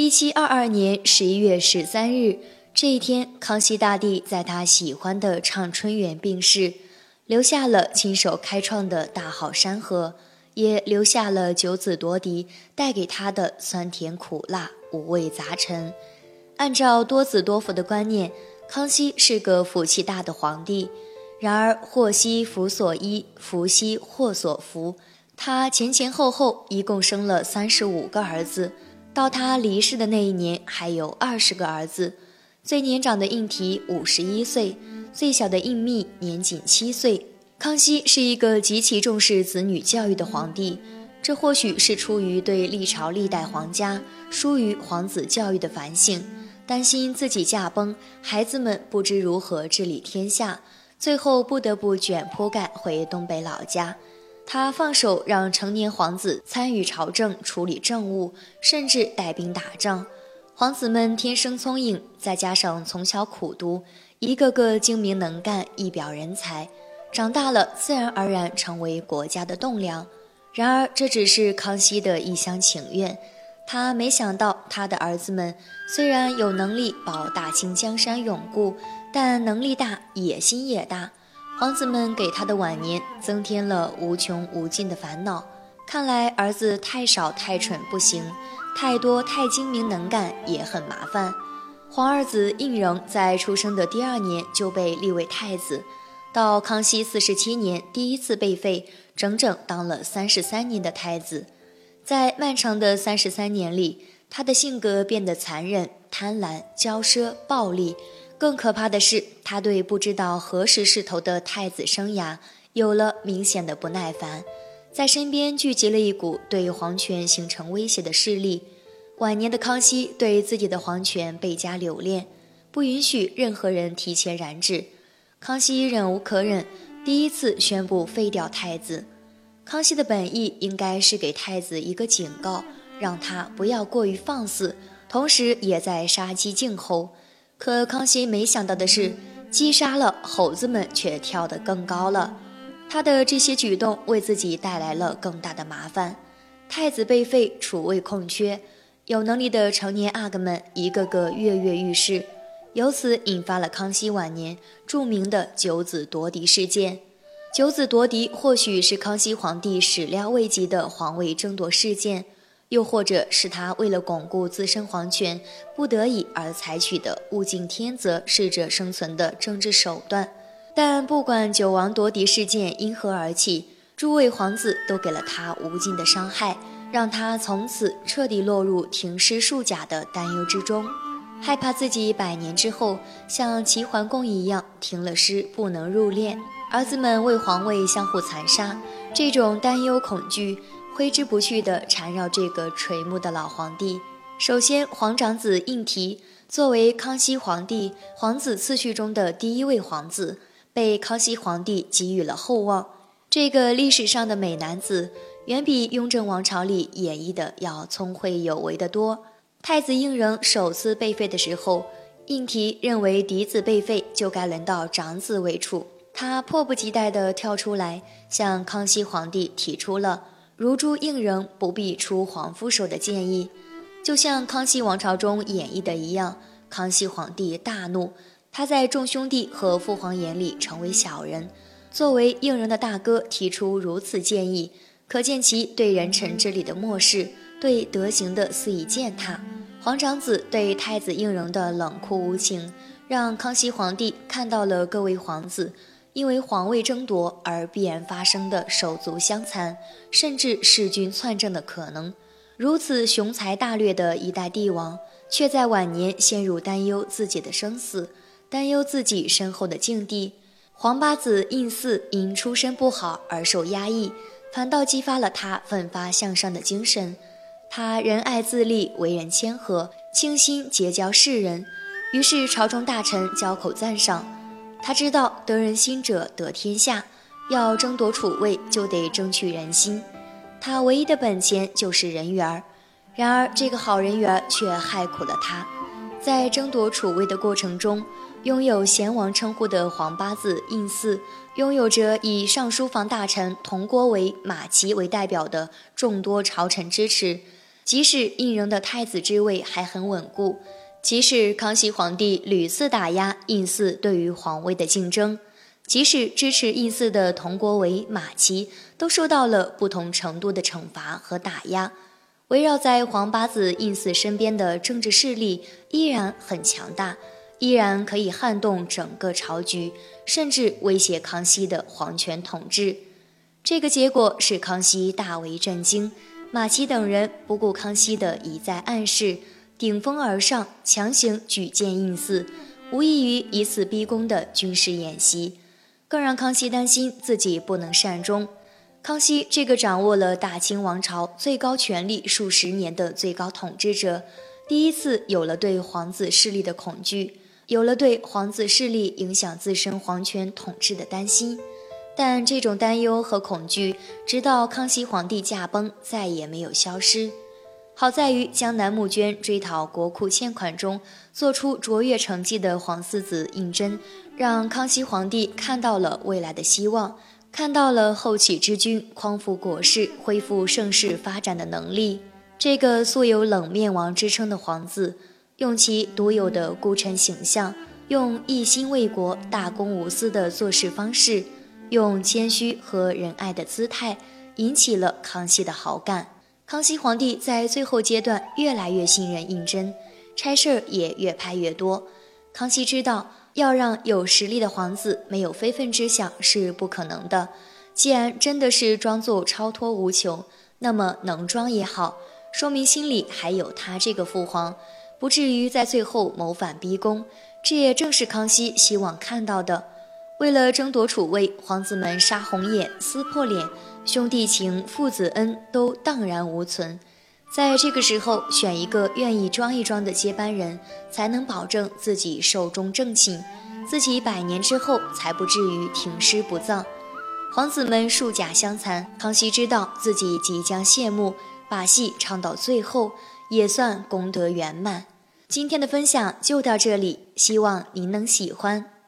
一七二二年十一月十三日，这一天，康熙大帝在他喜欢的畅春园病逝，留下了亲手开创的大好山河，也留下了九子夺嫡带给他的酸甜苦辣五味杂陈。按照多子多福的观念，康熙是个福气大的皇帝。然而祸兮福所依，福兮祸所伏。他前前后后一共生了三十五个儿子。到他离世的那一年，还有二十个儿子。最年长的胤禔五十一岁，最小的胤密年仅七岁。康熙是一个极其重视子女教育的皇帝，这或许是出于对历朝历代皇家疏于皇子教育的反省，担心自己驾崩，孩子们不知如何治理天下，最后不得不卷铺盖回东北老家。他放手让成年皇子参与朝政、处理政务，甚至带兵打仗。皇子们天生聪颖，再加上从小苦读，一个个精明能干、一表人才，长大了自然而然成为国家的栋梁。然而，这只是康熙的一厢情愿。他没想到，他的儿子们虽然有能力保大清江山永固，但能力大，野心也大。皇子们给他的晚年增添了无穷无尽的烦恼。看来儿子太少太蠢不行，太多太精明能干也很麻烦。皇二子胤禛在出生的第二年就被立为太子，到康熙四十七年第一次被废，整整当了三十三年的太子。在漫长的三十三年里，他的性格变得残忍、贪婪、骄奢、暴力。更可怕的是，他对不知道何时是头的太子生涯有了明显的不耐烦，在身边聚集了一股对皇权形成威胁的势力。晚年的康熙对自己的皇权倍加留恋，不允许任何人提前染指。康熙忍无可忍，第一次宣布废掉太子。康熙的本意应该是给太子一个警告，让他不要过于放肆，同时也在杀鸡儆猴。可康熙没想到的是，击杀了，猴子们却跳得更高了。他的这些举动为自己带来了更大的麻烦。太子被废，储位空缺，有能力的成年阿哥们一个个跃跃欲试，由此引发了康熙晚年著名的九子夺嫡事件。九子夺嫡或许是康熙皇帝始料未及的皇位争夺事件。又或者是他为了巩固自身皇权，不得已而采取的物竞天择、适者生存的政治手段。但不管九王夺嫡事件因何而起，诸位皇子都给了他无尽的伤害，让他从此彻底落入停尸数甲的担忧之中，害怕自己百年之后像齐桓公一样停了尸不能入殓，儿子们为皇位相互残杀，这种担忧恐惧。挥之不去地缠绕这个垂暮的老皇帝。首先，皇长子胤禔作为康熙皇帝皇子次序中的第一位皇子，被康熙皇帝给予了厚望。这个历史上的美男子，远比雍正王朝里演绎的要聪慧有为的多。太子胤禛首次被废的时候，胤禔认为嫡子被废就该轮到长子为处，他迫不及待地跳出来向康熙皇帝提出了。如珠应仍不必出皇夫手的建议，就像康熙王朝中演绎的一样，康熙皇帝大怒，他在众兄弟和父皇眼里成为小人。作为应人的大哥提出如此建议，可见其对人臣之礼的漠视，对德行的肆意践踏。皇长子对太子应仁的冷酷无情，让康熙皇帝看到了各位皇子。因为皇位争夺而必然发生的手足相残，甚至弑君篡政的可能。如此雄才大略的一代帝王，却在晚年陷入担忧自己的生死，担忧自己身后的境地。皇八子胤祀因出身不好而受压抑，反倒激发了他奋发向上的精神。他仁爱自立，为人谦和，倾心结交世人，于是朝中大臣交口赞赏。他知道得人心者得天下，要争夺储位就得争取人心。他唯一的本钱就是人缘儿。然而这个好人缘却害苦了他。在争夺储位的过程中，拥有贤王称呼的皇八字胤祀，拥有着以上书房大臣佟国维、马齐为代表的众多朝臣支持，即使胤禛的太子之位还很稳固，即使康熙皇帝屡次打压胤祀对于皇位的竞争，即使支持胤祀的佟国维、马齐都受到了不同程度的惩罚和打压，围绕在皇八子胤祀身边的政治势力依然很强大，依然可以撼动整个朝局，甚至威胁康熙的皇权统治。这个结果使康熙大为震惊。马齐等人不顾康熙的一再暗示，顶风而上，强行举荐胤祀，无异于以死逼宫的军事演习，更让康熙担心自己不能善终。康熙这个掌握了大清王朝最高权力数十年的最高统治者，第一次有了对皇子势力的恐惧，有了对皇子势力影响自身皇权统治的担心。但这种担忧和恐惧，直到康熙皇帝驾崩，再也没有消失。好在于江南募捐追讨国库欠款中做出卓越成绩的皇四子胤禛，让康熙皇帝看到了未来的希望，看到了后起之君匡扶国事、恢复盛世发展的能力。这个素有冷面王之称的皇子，用其独有的孤臣形象，用一心为国、大公无私的做事方式。用谦虚和仁爱的姿态引起了康熙的好感。康熙皇帝在最后阶段越来越信任胤禛，差事儿也越派越多。康熙知道要让有实力的皇子没有非分之想是不可能的。既然真的是装作超脱无穷，那么能装也好，说明心里还有他这个父皇，不至于在最后谋反逼宫。这也正是康熙希望看到的。为了争夺储位，皇子们杀红眼、撕破脸，兄弟情、父子恩都荡然无存。在这个时候，选一个愿意装一装的接班人，才能保证自己寿终正寝，自己百年之后才不至于停尸不葬。皇子们数甲相残，康熙知道自己即将谢幕，把戏唱到最后，也算功德圆满。今天的分享就到这里，希望您能喜欢。